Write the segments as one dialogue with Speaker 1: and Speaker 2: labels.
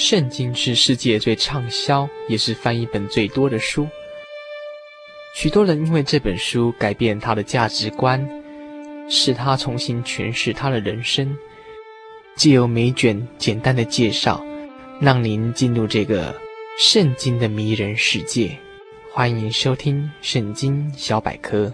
Speaker 1: 圣经是世界最畅销，也是翻译本最多的书。许多人因为这本书改变他的价值观，使他重新诠释他的人生。借由每卷简单的介绍，让您进入这个圣经的迷人世界。欢迎收听《圣经小百科》。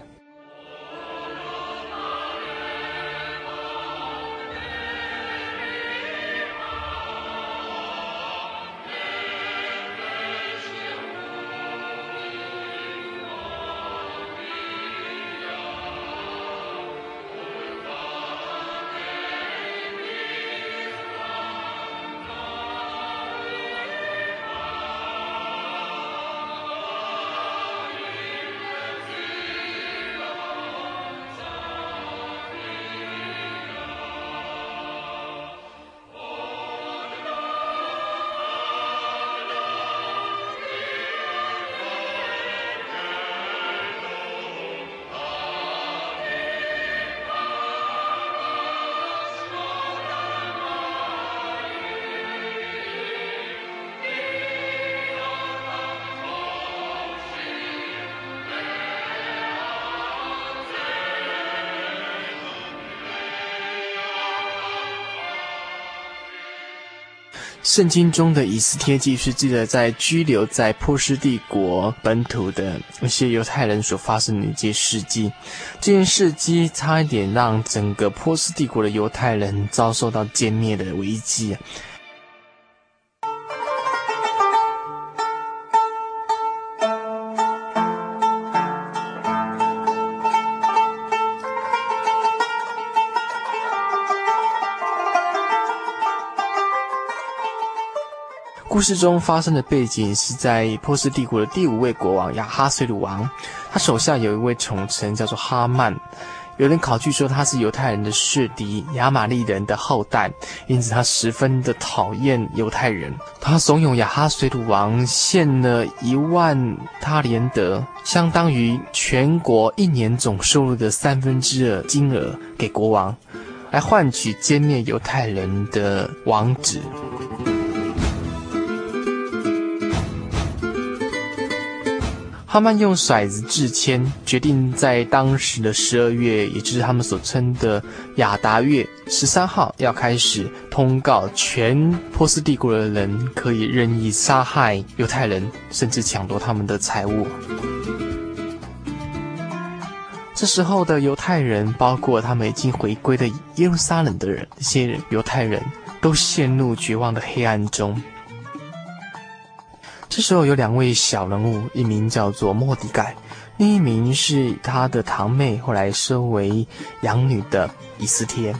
Speaker 1: 圣经中的以斯帖记是记载在居留在波斯帝国本土的一些犹太人所发生的一些事迹。这件事迹差一点让整个波斯帝国的犹太人遭受到歼灭的危机。故事中发生的背景是在波斯帝国的第五位国王亚哈随鲁王，他手下有一位宠臣叫做哈曼。有人考据说他是犹太人的势敌亚玛力人的后代，因此他十分的讨厌犹太人。他怂恿亚哈随鲁王献了一万他连得，相当于全国一年总收入的三分之二金额给国王，来换取歼灭犹太人的王旨。哈曼用骰子制签，决定在当时的十二月，也就是他们所称的亚达月十三号，要开始通告全波斯帝国的人，可以任意杀害犹太人，甚至抢夺他们的财物。这时候的犹太人，包括他们已经回归的耶路撒冷的人，这些犹太人都陷入绝望的黑暗中。这时候有两位小人物，一名叫做莫迪盖，另一名是他的堂妹，后来收为养女的伊斯帖。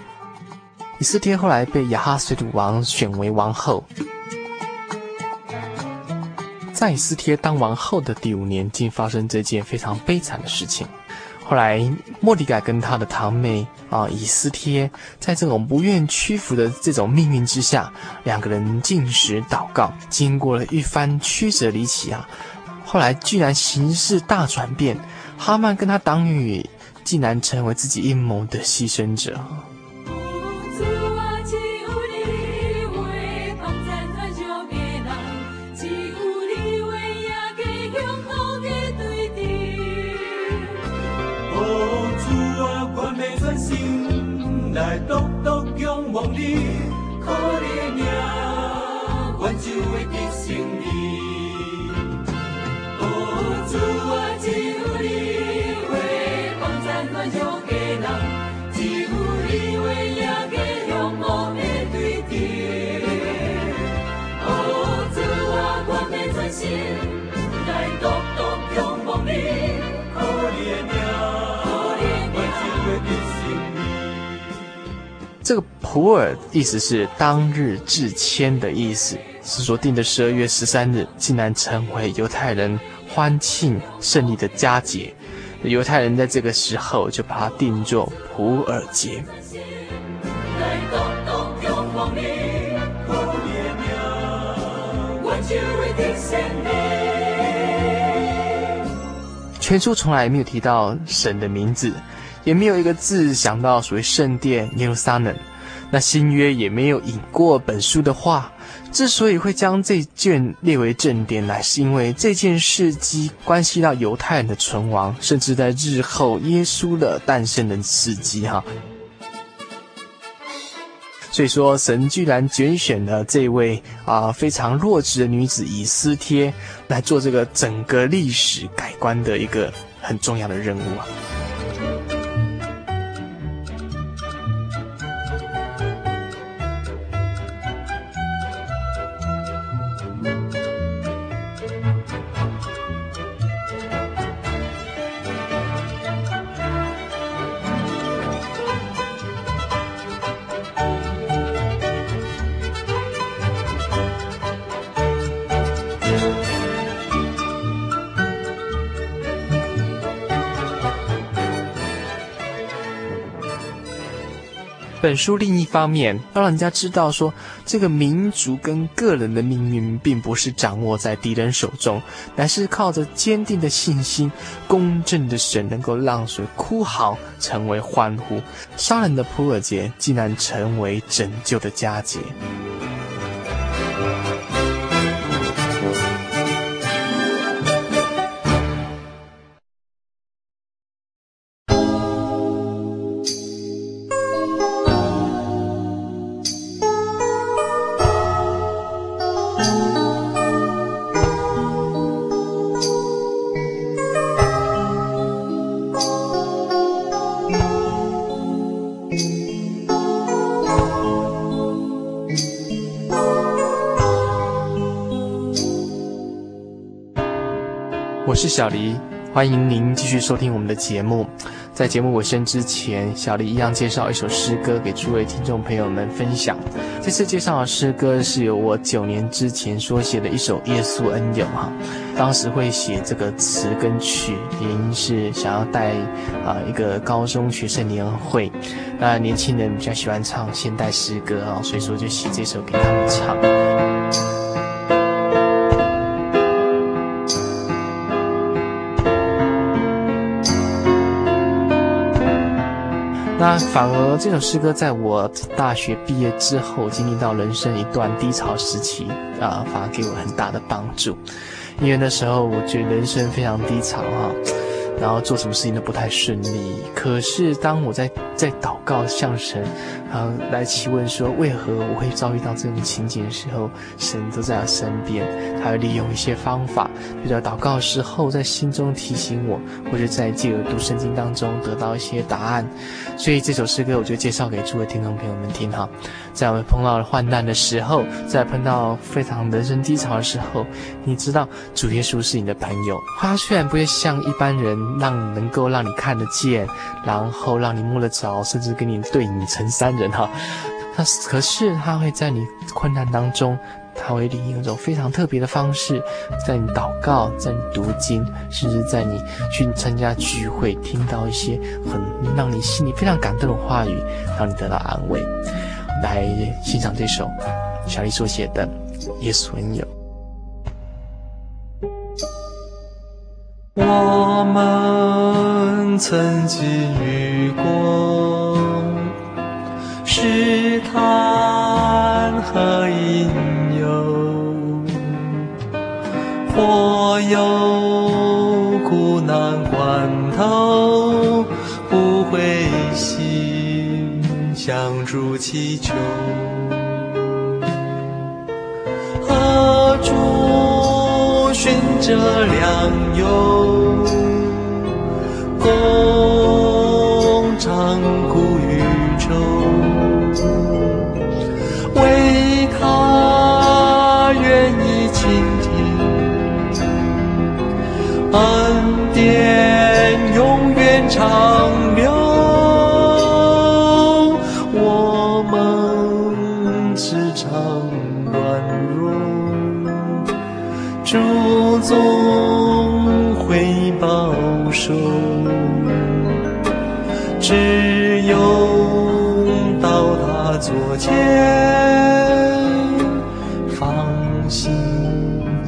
Speaker 1: 伊斯帖后来被雅哈水土王选为王后。在伊斯帖当王后的第五年，竟发生这件非常悲惨的事情。后来，莫迪改跟他的堂妹啊以斯帖，在这种不愿屈服的这种命运之下，两个人进食祷告，经过了一番曲折离奇啊，后来居然形势大转变，哈曼跟他党羽竟然成为自己阴谋的牺牲者。这个普珥意思是当日制签的意思，是说定的十二月十三日，竟然成为犹太人欢庆胜利的佳节。犹太人在这个时候就把它定作普尔节。全书从来没有提到神的名字。也没有一个字想到所谓圣殿耶路撒冷，那新约也没有引过本书的话，之所以会将这卷列为正典，乃是因为这件事迹关系到犹太人的存亡，甚至在日后耶稣的诞生的事迹哈。所以说，神居然拣选了这位啊非常弱智的女子以斯帖来做这个整个历史改观的一个很重要的任务啊。本书另一方面，要让人家知道说，这个民族跟个人的命运并不是掌握在敌人手中，乃是靠着坚定的信心、公正的神，能够让谁哭嚎成为欢呼。杀人的普尔杰竟然成为拯救的佳节。是小黎，欢迎您继续收听我们的节目。在节目尾声之前，小黎一样介绍一首诗歌给诸位听众朋友们分享。这次介绍的诗歌是由我九年之前所写的一首《耶稣恩友》哈。当时会写这个词跟曲，原因是想要带啊一个高中学生年会，那年轻人比较喜欢唱现代诗歌啊，所以说就写这首给他们唱。那反而这首诗歌在我大学毕业之后，经历到人生一段低潮时期啊，反而给我很大的帮助。因为那时候我觉得人生非常低潮哈，然后做什么事情都不太顺利。可是当我在在祷告向神啊来提问说，为何我会遭遇到这种情景的时候，神都在我身边，他会利用一些方法，比如祷告时候在心中提醒我，或者在借由读圣经当中得到一些答案。所以这首诗歌我就介绍给诸位听众朋友们听哈。在我们碰到了患难的时候，在碰到非常人生低潮的时候，你知道主耶稣是你的朋友。他虽然不会像一般人让能够让你看得见，然后让你摸得着，甚至跟你对你成三人哈。他可是他会在你困难当中，他会利用一种非常特别的方式，在你祷告，在你读经，甚至在你去参加聚会，听到一些很让你心里非常感动的话语，让你得到安慰。来欣赏这首小丽所写的《耶稣恩友》。
Speaker 2: 我们曾经遇过试探和引诱，或有苦难关头，不灰心，向主祈求，何处寻着良友，保守，只有到他座前，放心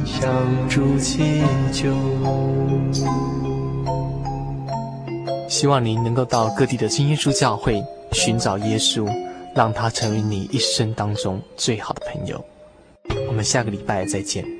Speaker 2: 向主祈求。
Speaker 1: 希望您能够到各地的真耶稣教会寻找耶稣，让他成为你一生当中最好的朋友。我们下个礼拜再
Speaker 3: 见。